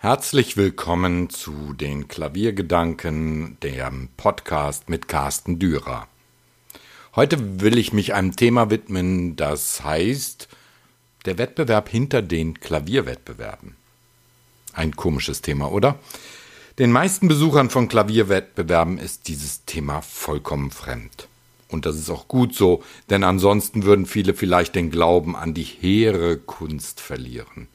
Herzlich willkommen zu den Klaviergedanken, dem Podcast mit Carsten Dürer. Heute will ich mich einem Thema widmen, das heißt der Wettbewerb hinter den Klavierwettbewerben. Ein komisches Thema, oder? Den meisten Besuchern von Klavierwettbewerben ist dieses Thema vollkommen fremd. Und das ist auch gut so, denn ansonsten würden viele vielleicht den Glauben an die hehre Kunst verlieren.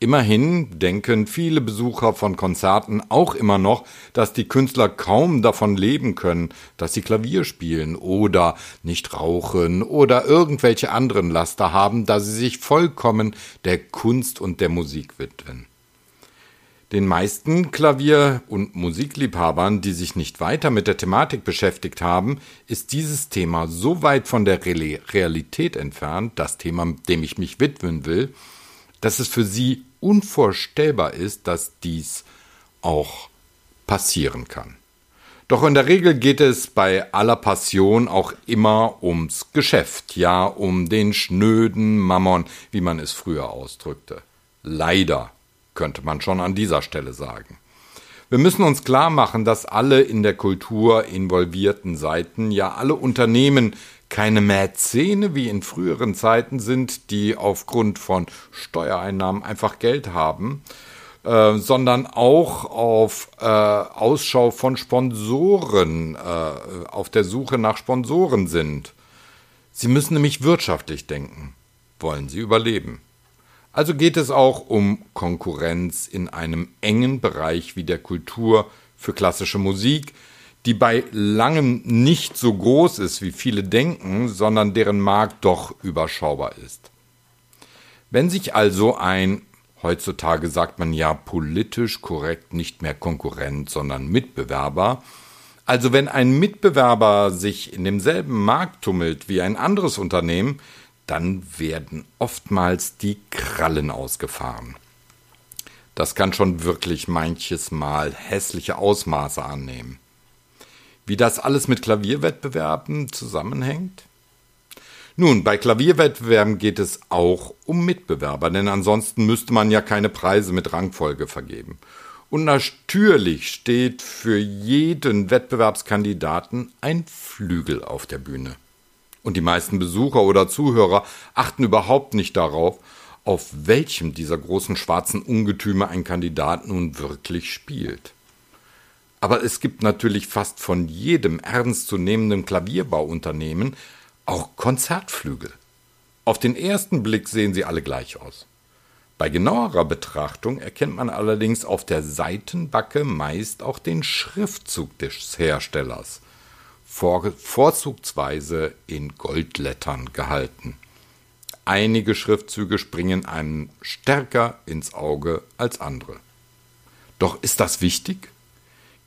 Immerhin denken viele Besucher von Konzerten auch immer noch, dass die Künstler kaum davon leben können, dass sie Klavier spielen oder nicht rauchen oder irgendwelche anderen Laster haben, da sie sich vollkommen der Kunst und der Musik widmen. Den meisten Klavier- und Musikliebhabern, die sich nicht weiter mit der Thematik beschäftigt haben, ist dieses Thema so weit von der Realität entfernt, das Thema, dem ich mich widmen will, dass es für sie unvorstellbar ist, dass dies auch passieren kann. Doch in der Regel geht es bei aller Passion auch immer ums Geschäft, ja, um den schnöden Mammon, wie man es früher ausdrückte. Leider, könnte man schon an dieser Stelle sagen. Wir müssen uns klar machen, dass alle in der Kultur involvierten Seiten, ja alle Unternehmen keine Mäzene wie in früheren Zeiten sind, die aufgrund von Steuereinnahmen einfach Geld haben, äh, sondern auch auf äh, Ausschau von Sponsoren, äh, auf der Suche nach Sponsoren sind. Sie müssen nämlich wirtschaftlich denken, wollen sie überleben. Also geht es auch um Konkurrenz in einem engen Bereich wie der Kultur für klassische Musik, die bei langem nicht so groß ist, wie viele denken, sondern deren Markt doch überschaubar ist. Wenn sich also ein, heutzutage sagt man ja politisch korrekt nicht mehr Konkurrent, sondern Mitbewerber, also wenn ein Mitbewerber sich in demselben Markt tummelt wie ein anderes Unternehmen, dann werden oftmals die Krallen ausgefahren. Das kann schon wirklich manches Mal hässliche Ausmaße annehmen. Wie das alles mit Klavierwettbewerben zusammenhängt? Nun, bei Klavierwettbewerben geht es auch um Mitbewerber, denn ansonsten müsste man ja keine Preise mit Rangfolge vergeben. Und natürlich steht für jeden Wettbewerbskandidaten ein Flügel auf der Bühne. Und die meisten Besucher oder Zuhörer achten überhaupt nicht darauf, auf welchem dieser großen schwarzen Ungetüme ein Kandidat nun wirklich spielt. Aber es gibt natürlich fast von jedem ernstzunehmenden Klavierbauunternehmen auch Konzertflügel. Auf den ersten Blick sehen sie alle gleich aus. Bei genauerer Betrachtung erkennt man allerdings auf der Seitenbacke meist auch den Schriftzug des Herstellers, vorzugsweise in Goldlettern gehalten. Einige Schriftzüge springen einem stärker ins Auge als andere. Doch ist das wichtig?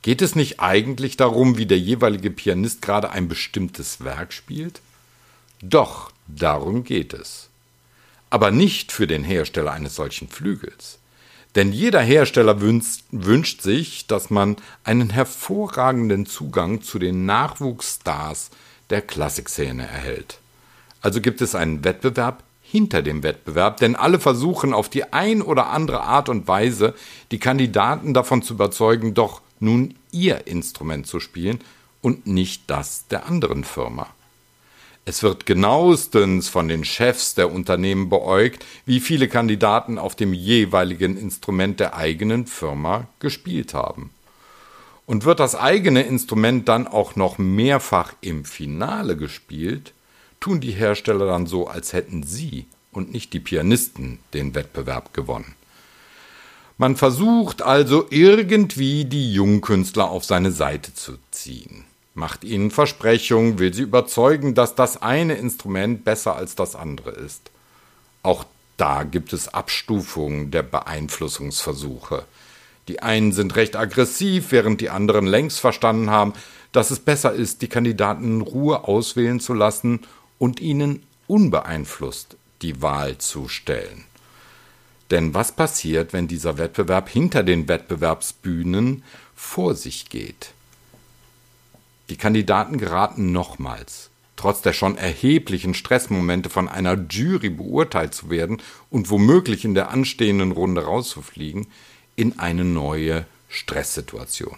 Geht es nicht eigentlich darum, wie der jeweilige Pianist gerade ein bestimmtes Werk spielt? Doch, darum geht es. Aber nicht für den Hersteller eines solchen Flügels. Denn jeder Hersteller wünscht, wünscht sich, dass man einen hervorragenden Zugang zu den Nachwuchsstars der Klassikszene erhält. Also gibt es einen Wettbewerb hinter dem Wettbewerb, denn alle versuchen auf die ein oder andere Art und Weise die Kandidaten davon zu überzeugen, doch nun ihr Instrument zu spielen und nicht das der anderen Firma. Es wird genauestens von den Chefs der Unternehmen beäugt, wie viele Kandidaten auf dem jeweiligen Instrument der eigenen Firma gespielt haben. Und wird das eigene Instrument dann auch noch mehrfach im Finale gespielt, tun die Hersteller dann so, als hätten sie und nicht die Pianisten den Wettbewerb gewonnen. Man versucht also irgendwie die Jungkünstler auf seine Seite zu ziehen, macht ihnen Versprechungen, will sie überzeugen, dass das eine Instrument besser als das andere ist. Auch da gibt es Abstufungen der Beeinflussungsversuche. Die einen sind recht aggressiv, während die anderen längst verstanden haben, dass es besser ist, die Kandidaten in Ruhe auswählen zu lassen und ihnen unbeeinflusst die Wahl zu stellen. Denn was passiert, wenn dieser Wettbewerb hinter den Wettbewerbsbühnen vor sich geht? Die Kandidaten geraten nochmals, trotz der schon erheblichen Stressmomente von einer Jury beurteilt zu werden und womöglich in der anstehenden Runde rauszufliegen, in eine neue Stresssituation.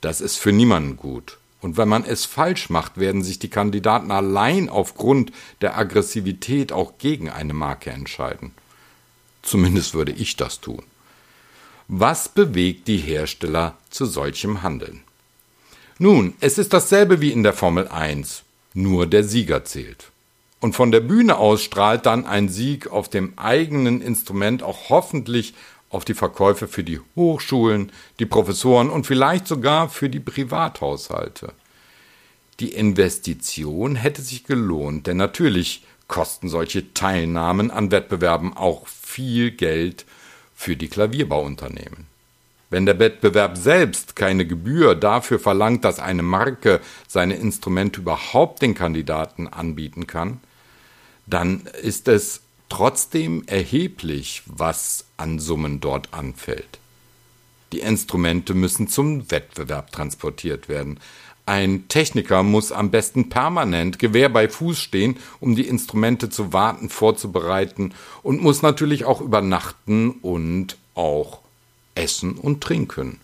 Das ist für niemanden gut. Und wenn man es falsch macht, werden sich die Kandidaten allein aufgrund der Aggressivität auch gegen eine Marke entscheiden. Zumindest würde ich das tun. Was bewegt die Hersteller zu solchem Handeln? Nun, es ist dasselbe wie in der Formel 1, nur der Sieger zählt. Und von der Bühne aus strahlt dann ein Sieg auf dem eigenen Instrument auch hoffentlich auf die Verkäufe für die Hochschulen, die Professoren und vielleicht sogar für die Privathaushalte. Die Investition hätte sich gelohnt, denn natürlich kosten solche Teilnahmen an Wettbewerben auch viel Geld für die Klavierbauunternehmen. Wenn der Wettbewerb selbst keine Gebühr dafür verlangt, dass eine Marke seine Instrumente überhaupt den Kandidaten anbieten kann, dann ist es trotzdem erheblich, was an Summen dort anfällt. Die Instrumente müssen zum Wettbewerb transportiert werden. Ein Techniker muss am besten permanent Gewehr bei Fuß stehen, um die Instrumente zu warten, vorzubereiten und muss natürlich auch übernachten und auch essen und trinken.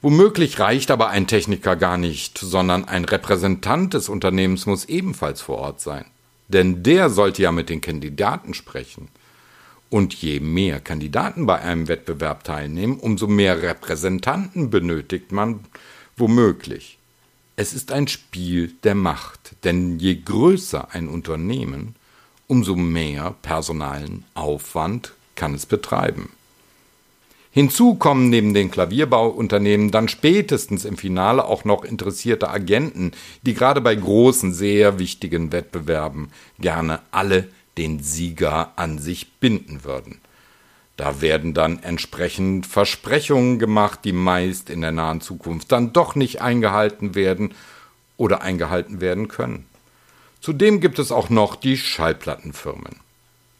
Womöglich reicht aber ein Techniker gar nicht, sondern ein Repräsentant des Unternehmens muss ebenfalls vor Ort sein. Denn der sollte ja mit den Kandidaten sprechen. Und je mehr Kandidaten bei einem Wettbewerb teilnehmen, umso mehr Repräsentanten benötigt man womöglich. Es ist ein Spiel der Macht, denn je größer ein Unternehmen, umso mehr personalen Aufwand kann es betreiben. Hinzu kommen neben den Klavierbauunternehmen dann spätestens im Finale auch noch interessierte Agenten, die gerade bei großen, sehr wichtigen Wettbewerben gerne alle den Sieger an sich binden würden. Da werden dann entsprechend Versprechungen gemacht, die meist in der nahen Zukunft dann doch nicht eingehalten werden oder eingehalten werden können. Zudem gibt es auch noch die Schallplattenfirmen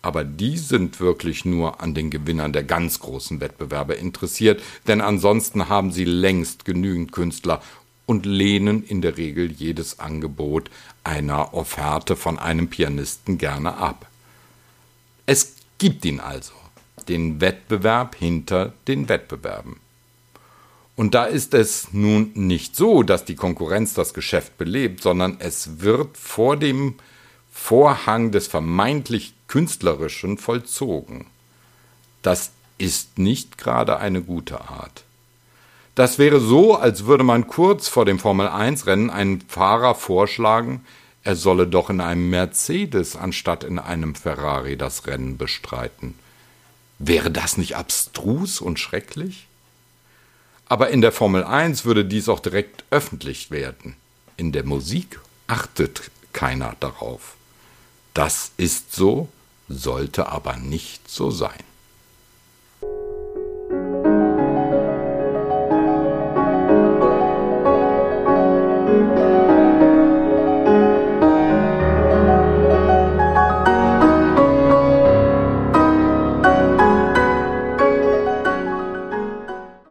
aber die sind wirklich nur an den Gewinnern der ganz großen Wettbewerbe interessiert, denn ansonsten haben sie längst genügend Künstler und lehnen in der Regel jedes Angebot einer Offerte von einem Pianisten gerne ab. Es gibt ihn also, den Wettbewerb hinter den Wettbewerben. Und da ist es nun nicht so, dass die Konkurrenz das Geschäft belebt, sondern es wird vor dem Vorhang des vermeintlich Künstlerischen vollzogen. Das ist nicht gerade eine gute Art. Das wäre so, als würde man kurz vor dem Formel-1-Rennen einem Fahrer vorschlagen, er solle doch in einem Mercedes anstatt in einem Ferrari das Rennen bestreiten. Wäre das nicht abstrus und schrecklich? Aber in der Formel 1 würde dies auch direkt öffentlich werden. In der Musik achtet keiner darauf. Das ist so, sollte aber nicht so sein.